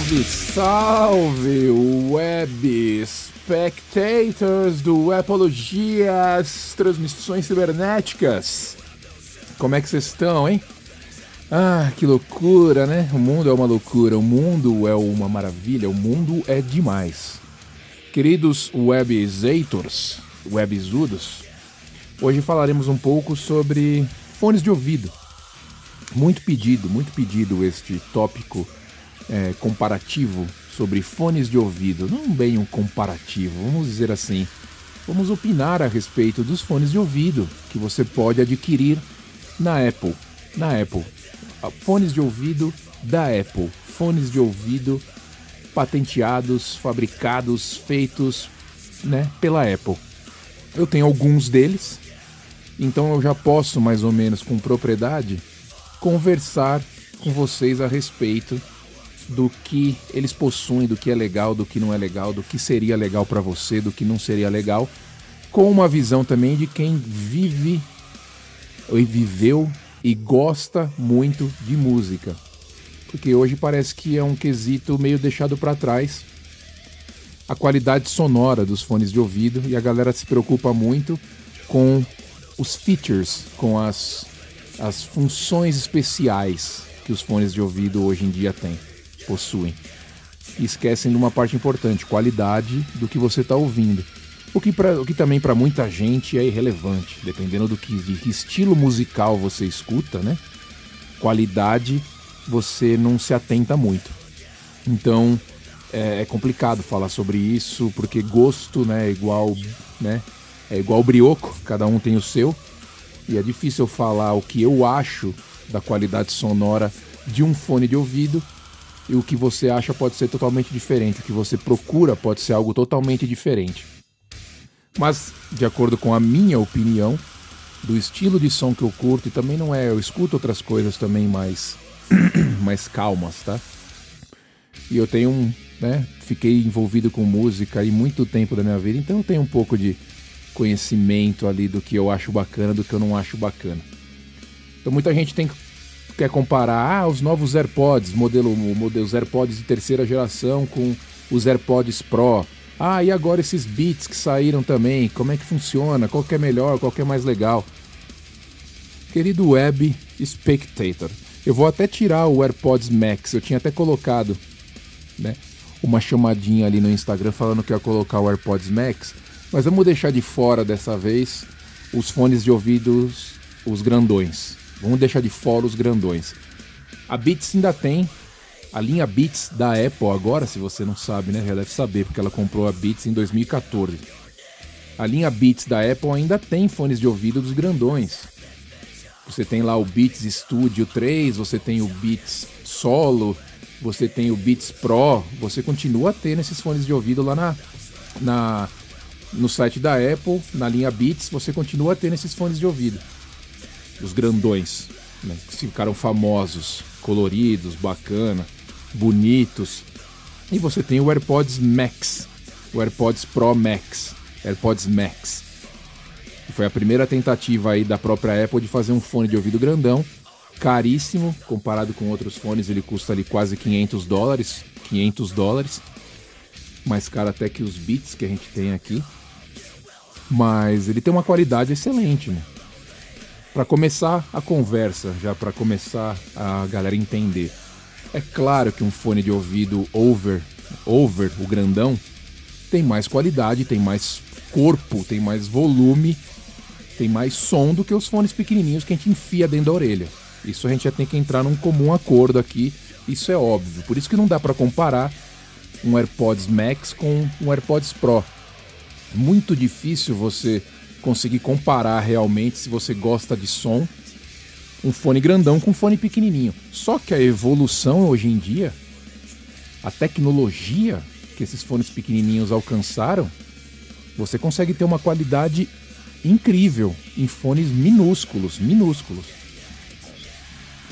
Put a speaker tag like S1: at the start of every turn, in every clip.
S1: Salve, salve, web spectators do Apologias Transmissões Cibernéticas. Como é que vocês estão, hein? Ah, que loucura, né? O mundo é uma loucura, o mundo é uma maravilha, o mundo é demais. Queridos webzators, webzudos, hoje falaremos um pouco sobre fones de ouvido. Muito pedido, muito pedido este tópico é, comparativo sobre fones de ouvido. Não bem um comparativo, vamos dizer assim. Vamos opinar a respeito dos fones de ouvido que você pode adquirir na Apple. Na Apple. Fones de ouvido da Apple. Fones de ouvido patenteados, fabricados, feitos né, pela Apple. Eu tenho alguns deles, então eu já posso mais ou menos com propriedade conversar com vocês a respeito do que eles possuem, do que é legal, do que não é legal, do que seria legal para você, do que não seria legal, com uma visão também de quem vive e viveu e gosta muito de música. Porque hoje parece que é um quesito meio deixado para trás a qualidade sonora dos fones de ouvido e a galera se preocupa muito com os features, com as, as funções especiais que os fones de ouvido hoje em dia têm possuem. E esquecem de uma parte importante, qualidade do que você está ouvindo. O que, pra, o que também para muita gente é irrelevante, dependendo do que, de que estilo musical você escuta, né? Qualidade você não se atenta muito. Então é, é complicado falar sobre isso, porque gosto né, é igual, né? É igual brioco, cada um tem o seu. E é difícil falar o que eu acho da qualidade sonora de um fone de ouvido e o que você acha pode ser totalmente diferente, o que você procura pode ser algo totalmente diferente. Mas, de acordo com a minha opinião, do estilo de som que eu curto, e também não é, eu escuto outras coisas também mais, mais calmas, tá? E eu tenho um, né, fiquei envolvido com música aí muito tempo da minha vida, então eu tenho um pouco de conhecimento ali do que eu acho bacana, do que eu não acho bacana. Então muita gente tem quer comparar ah, os novos AirPods, modelo, modelo os AirPods de terceira geração com os AirPods Pro. Ah, e agora esses Beats que saíram também, como é que funciona? Qual que é melhor, qual que é mais legal? Querido Web Spectator, eu vou até tirar o AirPods Max, eu tinha até colocado né, uma chamadinha ali no Instagram falando que ia colocar o AirPods Max, mas vamos deixar de fora dessa vez os fones de ouvidos, os grandões. Vamos deixar de fora os grandões. A Beats ainda tem a linha Beats da Apple agora, se você não sabe, né? Já deve saber, porque ela comprou a Beats em 2014. A linha Beats da Apple ainda tem fones de ouvido dos grandões. Você tem lá o Beats Studio 3, você tem o Beats Solo, você tem o Beats Pro, você continua tendo esses fones de ouvido lá na, na no site da Apple, na linha Beats, você continua tendo esses fones de ouvido os grandões, né, que ficaram famosos, coloridos, bacana, bonitos. E você tem o AirPods Max, o AirPods Pro Max, AirPods Max. Foi a primeira tentativa aí da própria Apple de fazer um fone de ouvido grandão, caríssimo, comparado com outros fones, ele custa ali quase 500 dólares, 500 dólares. Mais caro até que os Beats que a gente tem aqui. Mas ele tem uma qualidade excelente, né? Para começar a conversa, já para começar a galera entender. É claro que um fone de ouvido over, over, o grandão, tem mais qualidade, tem mais corpo, tem mais volume, tem mais som do que os fones pequenininhos que a gente enfia dentro da orelha. Isso a gente já tem que entrar num comum acordo aqui, isso é óbvio. Por isso que não dá para comparar um AirPods Max com um AirPods Pro. Muito difícil você conseguir comparar realmente se você gosta de som, um fone grandão com um fone pequenininho. Só que a evolução hoje em dia, a tecnologia que esses fones pequenininhos alcançaram, você consegue ter uma qualidade incrível em fones minúsculos, minúsculos.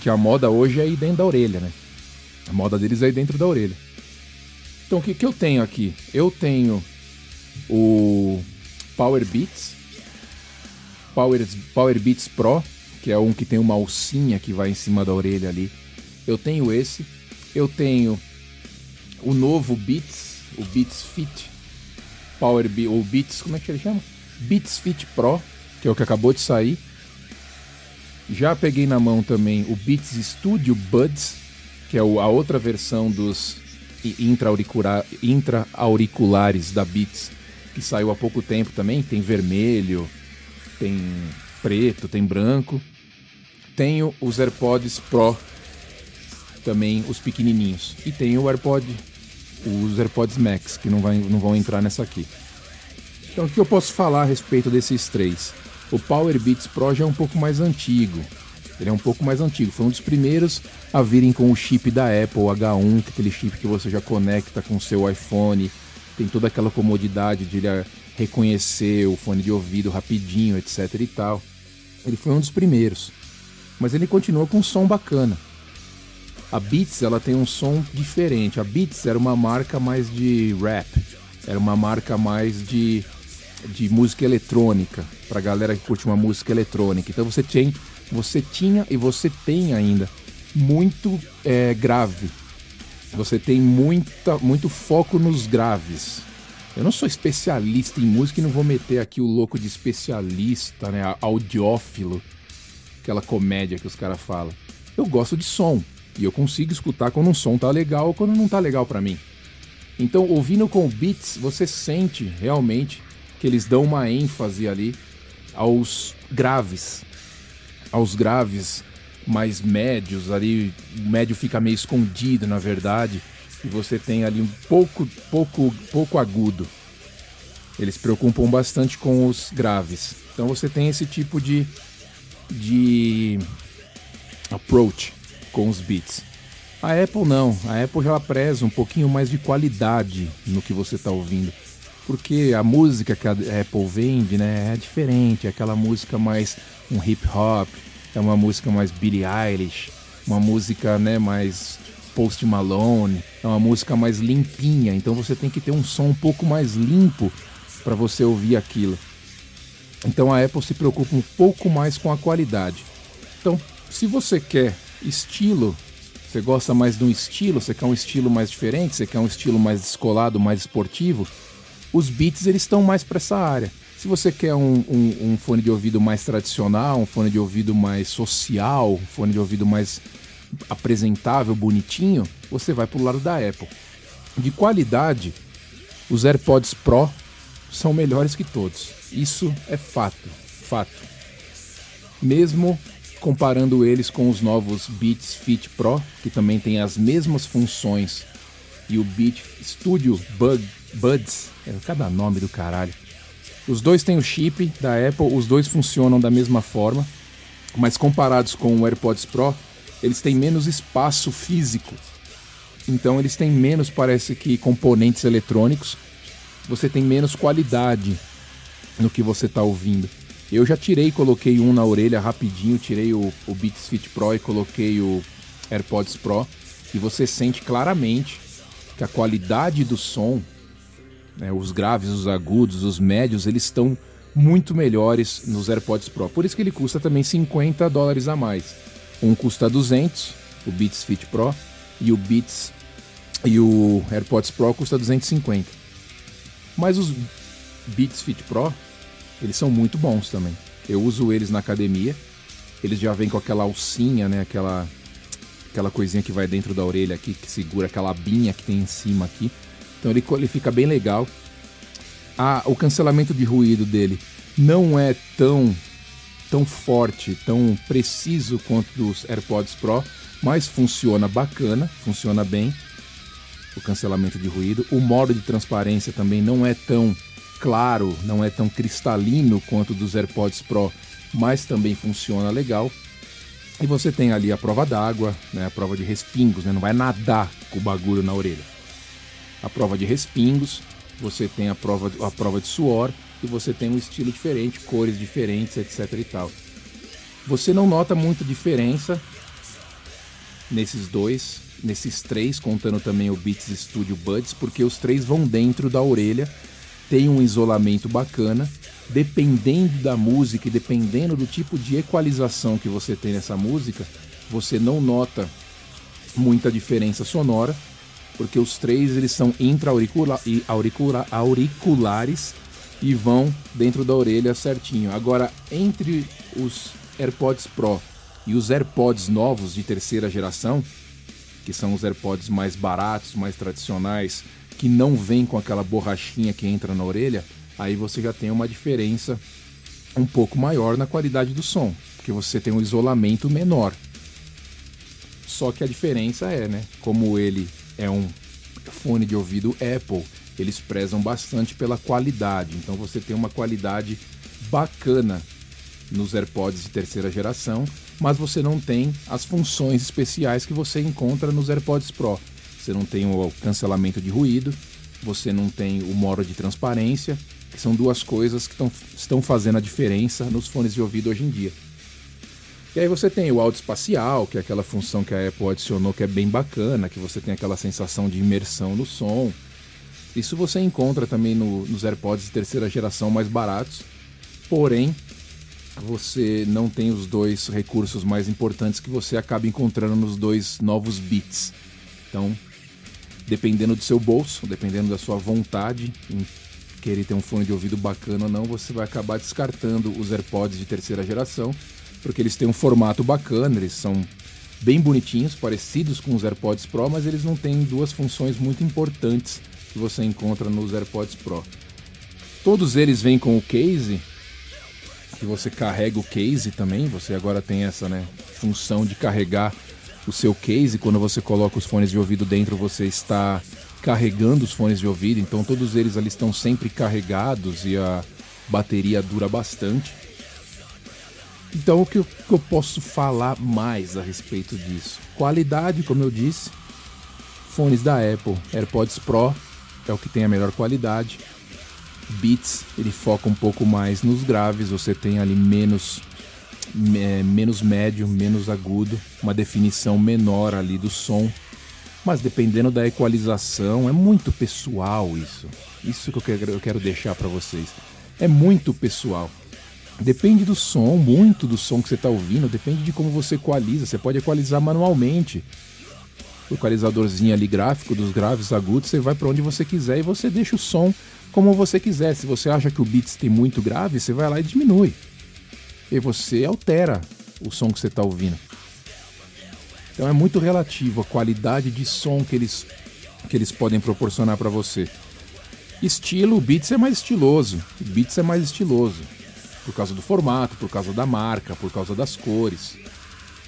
S1: Que a moda hoje é aí dentro da orelha, né? A moda deles é aí dentro da orelha. Então o que, que eu tenho aqui? Eu tenho o Power Beats Power, Power Beats Pro, que é um que tem uma alcinha que vai em cima da orelha ali. Eu tenho esse. Eu tenho o novo Beats, o Beats Fit Power Beats, ou Beats, como é que ele chama? Beats Fit Pro, que é o que acabou de sair. Já peguei na mão também o Beats Studio Buds, que é a outra versão dos intra-auriculares da Beats, que saiu há pouco tempo também. Tem vermelho, tem preto, tem branco. Tenho os AirPods Pro, também os pequenininhos. E tenho o AirPod, os AirPods Max, que não, vai, não vão entrar nessa aqui. Então o que eu posso falar a respeito desses três? O Power Beats Pro já é um pouco mais antigo. Ele é um pouco mais antigo. Foi um dos primeiros a virem com o chip da Apple H1, que é aquele chip que você já conecta com o seu iPhone. Tem toda aquela comodidade de ele reconhecer o fone de ouvido rapidinho, etc e tal. Ele foi um dos primeiros. Mas ele continua com um som bacana. A Beats ela tem um som diferente. A Beats era uma marca mais de rap, era uma marca mais de de música eletrônica, pra galera que curte uma música eletrônica. Então você tem, você tinha e você tem ainda muito é, grave. Você tem muita, muito foco nos graves. Eu não sou especialista em música e não vou meter aqui o louco de especialista, né? Audiófilo, aquela comédia que os caras falam. Eu gosto de som e eu consigo escutar quando um som tá legal ou quando não tá legal para mim. Então, ouvindo com beats, você sente realmente que eles dão uma ênfase ali aos graves, aos graves mais médios ali, o médio fica meio escondido na verdade, e você tem ali um pouco, pouco, pouco agudo. Eles se preocupam bastante com os graves. Então você tem esse tipo de de approach com os beats. A Apple não, a Apple já preza um pouquinho mais de qualidade no que você está ouvindo porque a música que a Apple vende, né, é diferente, é aquela música mais um hip hop, é uma música mais Billie Eilish, uma música, né, mais Post Malone, é uma música mais limpinha, então você tem que ter um som um pouco mais limpo para você ouvir aquilo. Então a Apple se preocupa um pouco mais com a qualidade. Então, se você quer estilo, você gosta mais de um estilo, você quer um estilo mais diferente, você quer um estilo mais descolado, mais esportivo, os beats eles estão mais para essa área. Se você quer um, um, um, fone de ouvido mais tradicional, um fone de ouvido mais social, um fone de ouvido mais apresentável, bonitinho, você vai para o lado da Apple. De qualidade, os AirPods Pro são melhores que todos. Isso é fato, fato. Mesmo comparando eles com os novos Beats Fit Pro, que também tem as mesmas funções, e o Beat Studio Buds, é cada nome do caralho. Os dois têm o chip da Apple, os dois funcionam da mesma forma, mas comparados com o AirPods Pro, eles têm menos espaço físico. Então eles têm menos, parece que, componentes eletrônicos. Você tem menos qualidade no que você está ouvindo. Eu já tirei, coloquei um na orelha rapidinho, tirei o, o Beats Fit Pro e coloquei o AirPods Pro. E você sente claramente que a qualidade do som né, os graves, os agudos, os médios, eles estão muito melhores nos AirPods Pro. Por isso que ele custa também 50 dólares a mais. Um custa 200, o Beats Fit Pro, e o Beats e o AirPods Pro custa 250. Mas os Beats Fit Pro, eles são muito bons também. Eu uso eles na academia. Eles já vêm com aquela alcinha, né, aquela aquela coisinha que vai dentro da orelha aqui, que segura aquela abinha que tem em cima aqui. Então ele, ele fica bem legal. Ah, o cancelamento de ruído dele não é tão tão forte, tão preciso quanto dos AirPods Pro, mas funciona bacana, funciona bem. O cancelamento de ruído, o modo de transparência também não é tão claro, não é tão cristalino quanto dos AirPods Pro, mas também funciona legal. E você tem ali a prova d'água, né, a prova de respingos, né, não vai nadar com o bagulho na orelha a prova de respingos, você tem a prova, a prova de suor e você tem um estilo diferente, cores diferentes, etc e tal. Você não nota muita diferença nesses dois, nesses três, contando também o Beats Studio Buds, porque os três vão dentro da orelha, tem um isolamento bacana. Dependendo da música e dependendo do tipo de equalização que você tem nessa música, você não nota muita diferença sonora porque os três eles são intra-auriculares auricula, auriculares e vão dentro da orelha certinho. Agora, entre os AirPods Pro e os AirPods novos de terceira geração, que são os AirPods mais baratos, mais tradicionais, que não vem com aquela borrachinha que entra na orelha, aí você já tem uma diferença um pouco maior na qualidade do som, porque você tem um isolamento menor. Só que a diferença é, né? Como ele é um fone de ouvido Apple, eles prezam bastante pela qualidade. Então você tem uma qualidade bacana nos AirPods de terceira geração, mas você não tem as funções especiais que você encontra nos AirPods Pro. Você não tem o cancelamento de ruído, você não tem o modo de transparência, que são duas coisas que tão, estão fazendo a diferença nos fones de ouvido hoje em dia. E aí você tem o áudio espacial, que é aquela função que a Apple adicionou que é bem bacana, que você tem aquela sensação de imersão no som. Isso você encontra também no, nos AirPods de terceira geração mais baratos, porém você não tem os dois recursos mais importantes que você acaba encontrando nos dois novos Beats. Então, dependendo do seu bolso, dependendo da sua vontade em querer ter um fone de ouvido bacana ou não, você vai acabar descartando os AirPods de terceira geração, porque eles têm um formato bacana, eles são bem bonitinhos, parecidos com os AirPods Pro, mas eles não têm duas funções muito importantes que você encontra nos AirPods Pro. Todos eles vêm com o case, que você carrega o case também, você agora tem essa né, função de carregar o seu case, quando você coloca os fones de ouvido dentro, você está carregando os fones de ouvido, então todos eles ali estão sempre carregados e a bateria dura bastante. Então o que eu, que eu posso falar mais a respeito disso? Qualidade, como eu disse, fones da Apple, AirPods Pro é o que tem a melhor qualidade. Beats, ele foca um pouco mais nos graves, você tem ali menos é, menos médio, menos agudo, uma definição menor ali do som. Mas dependendo da equalização, é muito pessoal isso. Isso que eu quero, eu quero deixar para vocês. É muito pessoal. Depende do som, muito do som que você está ouvindo, depende de como você equaliza. Você pode equalizar manualmente. O equalizadorzinho ali gráfico dos graves agudos, você vai para onde você quiser e você deixa o som como você quiser. Se você acha que o beats tem muito grave, você vai lá e diminui. E você altera o som que você está ouvindo. Então é muito relativo a qualidade de som que eles, que eles podem proporcionar para você. Estilo, o Beats é mais estiloso. O Beats é mais estiloso. Por causa do formato, por causa da marca, por causa das cores.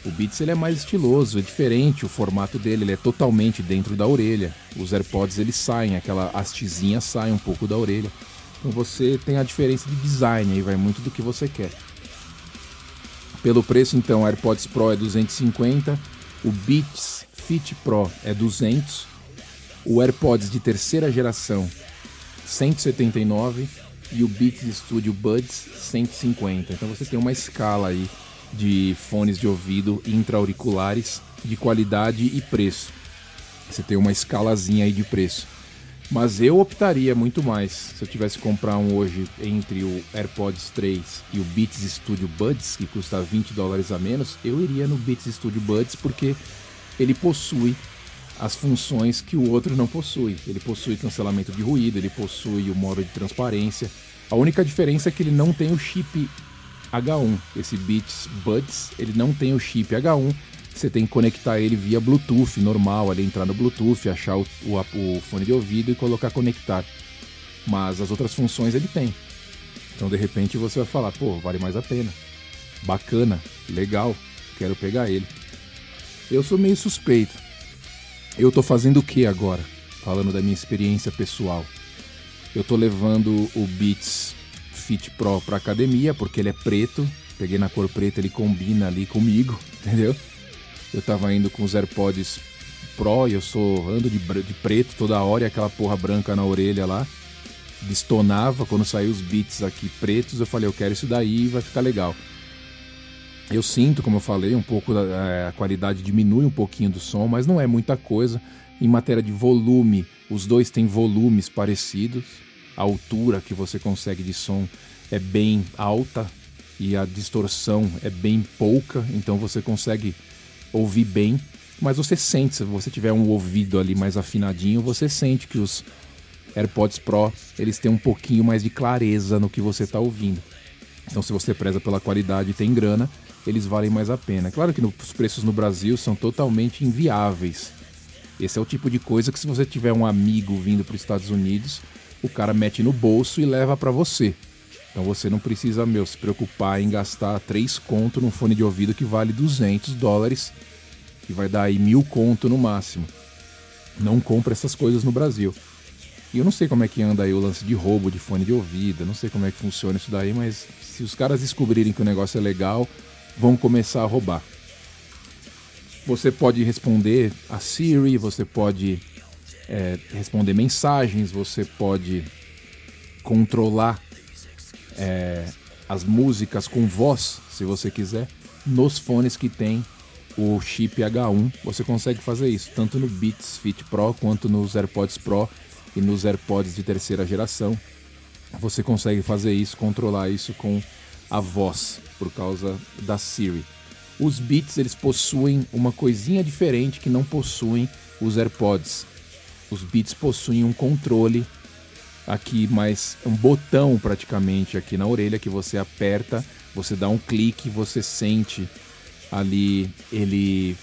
S1: O Beats ele é mais estiloso, é diferente o formato dele, ele é totalmente dentro da orelha. Os AirPods eles saem, aquela hastezinha sai um pouco da orelha. Então você tem a diferença de design aí, vai muito do que você quer. Pelo preço então, o AirPods Pro é 250, o Beats Fit Pro é 200, o AirPods de terceira geração 179 e o Beats Studio Buds 150. Então você tem uma escala aí de fones de ouvido intra-auriculares de qualidade e preço. Você tem uma escalazinha aí de preço. Mas eu optaria muito mais se eu tivesse que comprar um hoje entre o AirPods 3 e o Beats Studio Buds, que custa 20 dólares a menos, eu iria no Beats Studio Buds porque ele possui as funções que o outro não possui. Ele possui cancelamento de ruído, ele possui o modo de transparência. A única diferença é que ele não tem o chip H1. Esse Beats Buds, ele não tem o chip H1 você tem que conectar ele via Bluetooth normal, ali entrar no Bluetooth, achar o, o, o fone de ouvido e colocar conectar. Mas as outras funções ele tem. Então de repente você vai falar, pô, vale mais a pena. Bacana, legal, quero pegar ele. Eu sou meio suspeito. Eu tô fazendo o que agora? Falando da minha experiência pessoal. Eu tô levando o Beats Fit Pro pra academia, porque ele é preto. Peguei na cor preta, ele combina ali comigo, entendeu? Eu tava indo com os AirPods Pro e eu sou ando de, de preto toda hora e aquela porra branca na orelha lá. Destonava quando saiu os beats aqui pretos. Eu falei, eu quero isso daí vai ficar legal. Eu sinto, como eu falei, um pouco da, é, a qualidade diminui um pouquinho do som, mas não é muita coisa. Em matéria de volume, os dois têm volumes parecidos. A altura que você consegue de som é bem alta e a distorção é bem pouca, então você consegue ouvir bem. mas você sente, se você tiver um ouvido ali mais afinadinho, você sente que os AirPods Pro, eles têm um pouquinho mais de clareza no que você está ouvindo. Então, se você preza pela qualidade e tem grana, eles valem mais a pena. Claro que os preços no Brasil são totalmente inviáveis. Esse é o tipo de coisa que se você tiver um amigo vindo para os Estados Unidos, o cara mete no bolso e leva para você. Então você não precisa, meu, se preocupar em gastar 3 conto num fone de ouvido que vale 200 dólares, que vai dar aí mil conto no máximo. Não compra essas coisas no Brasil. E eu não sei como é que anda aí o lance de roubo de fone de ouvido, não sei como é que funciona isso daí, mas se os caras descobrirem que o negócio é legal, vão começar a roubar. Você pode responder a Siri, você pode é, responder mensagens, você pode controlar é, as músicas com voz, se você quiser, nos fones que tem o chip H1. Você consegue fazer isso tanto no Beats Fit Pro quanto nos AirPods Pro e nos AirPods de terceira geração. Você consegue fazer isso, controlar isso com a voz por causa da Siri. Os Beats eles possuem uma coisinha diferente que não possuem os AirPods. Os Beats possuem um controle aqui mais um botão praticamente aqui na orelha que você aperta, você dá um clique, você sente ali ele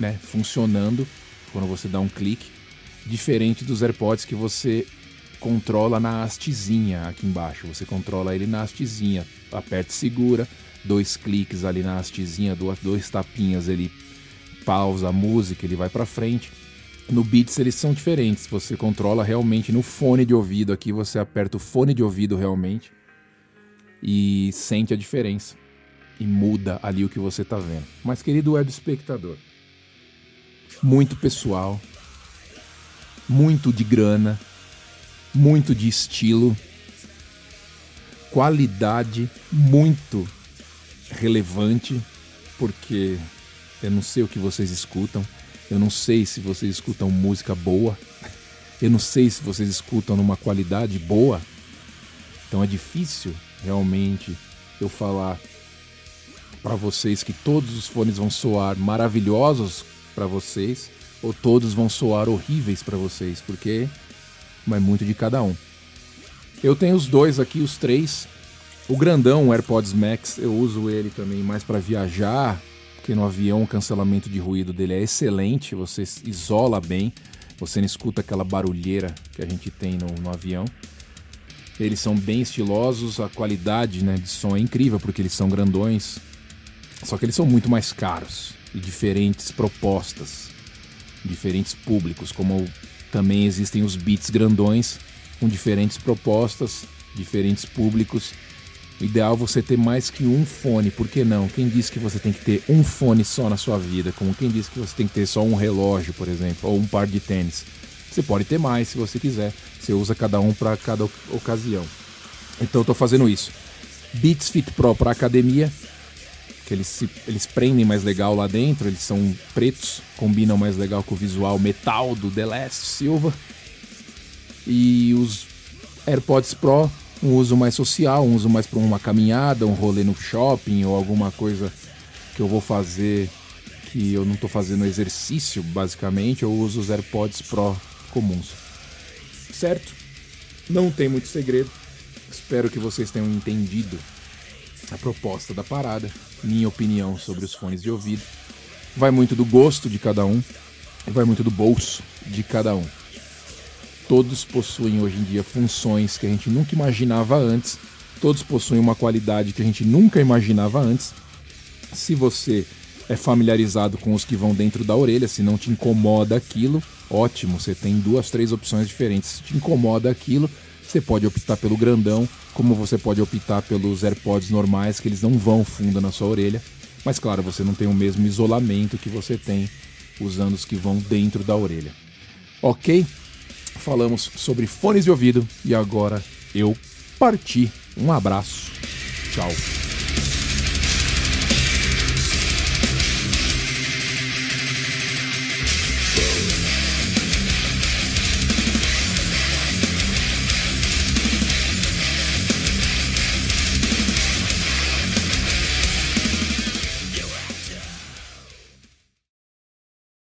S1: né, funcionando quando você dá um clique, diferente dos AirPods que você controla na hastezinha aqui embaixo. Você controla ele na hastezinha, aperta e segura, dois cliques ali na hastezinha, dois, dois tapinhas, ele pausa a música, ele vai para frente. No Beats eles são diferentes, você controla realmente no fone de ouvido aqui, você aperta o fone de ouvido realmente e sente a diferença e muda ali o que você está vendo. Mas querido web espectador, muito pessoal, muito de grana, muito de estilo, qualidade muito relevante, porque eu não sei o que vocês escutam, eu não sei se vocês escutam música boa, eu não sei se vocês escutam numa qualidade boa, então é difícil realmente eu falar para vocês que todos os fones vão soar maravilhosos para vocês ou todos vão soar horríveis para vocês, porque mas muito de cada um. Eu tenho os dois aqui, os três. O grandão, o AirPods Max, eu uso ele também mais para viajar, porque no avião o cancelamento de ruído dele é excelente, você isola bem, você não escuta aquela barulheira que a gente tem no, no avião. Eles são bem estilosos, a qualidade né, de som é incrível porque eles são grandões, só que eles são muito mais caros e diferentes propostas, diferentes públicos, como também existem os beats grandões com diferentes propostas, diferentes públicos. O ideal é você ter mais que um fone, por que não? Quem disse que você tem que ter um fone só na sua vida? Como quem disse que você tem que ter só um relógio, por exemplo, ou um par de tênis? Você pode ter mais se você quiser. Você usa cada um para cada ocasião. Então eu estou fazendo isso. Beats Fit Pro para academia, que eles, se, eles prendem mais legal lá dentro, eles são pretos, combinam mais legal com o visual metal do The Last Silva. E os AirPods Pro, um uso mais social, um uso mais para uma caminhada, um rolê no shopping ou alguma coisa que eu vou fazer que eu não estou fazendo exercício, basicamente, eu uso os AirPods Pro comuns. Certo? Não tem muito segredo. Espero que vocês tenham entendido a proposta da parada, minha opinião sobre os fones de ouvido. Vai muito do gosto de cada um vai muito do bolso de cada um. Todos possuem hoje em dia funções que a gente nunca imaginava antes, todos possuem uma qualidade que a gente nunca imaginava antes. Se você é familiarizado com os que vão dentro da orelha, se não te incomoda aquilo, ótimo, você tem duas, três opções diferentes. Se te incomoda aquilo, você pode optar pelo grandão, como você pode optar pelos AirPods normais, que eles não vão fundo na sua orelha. Mas claro, você não tem o mesmo isolamento que você tem usando os que vão dentro da orelha. Ok? Falamos sobre fones de ouvido e agora eu parti. Um abraço. Tchau.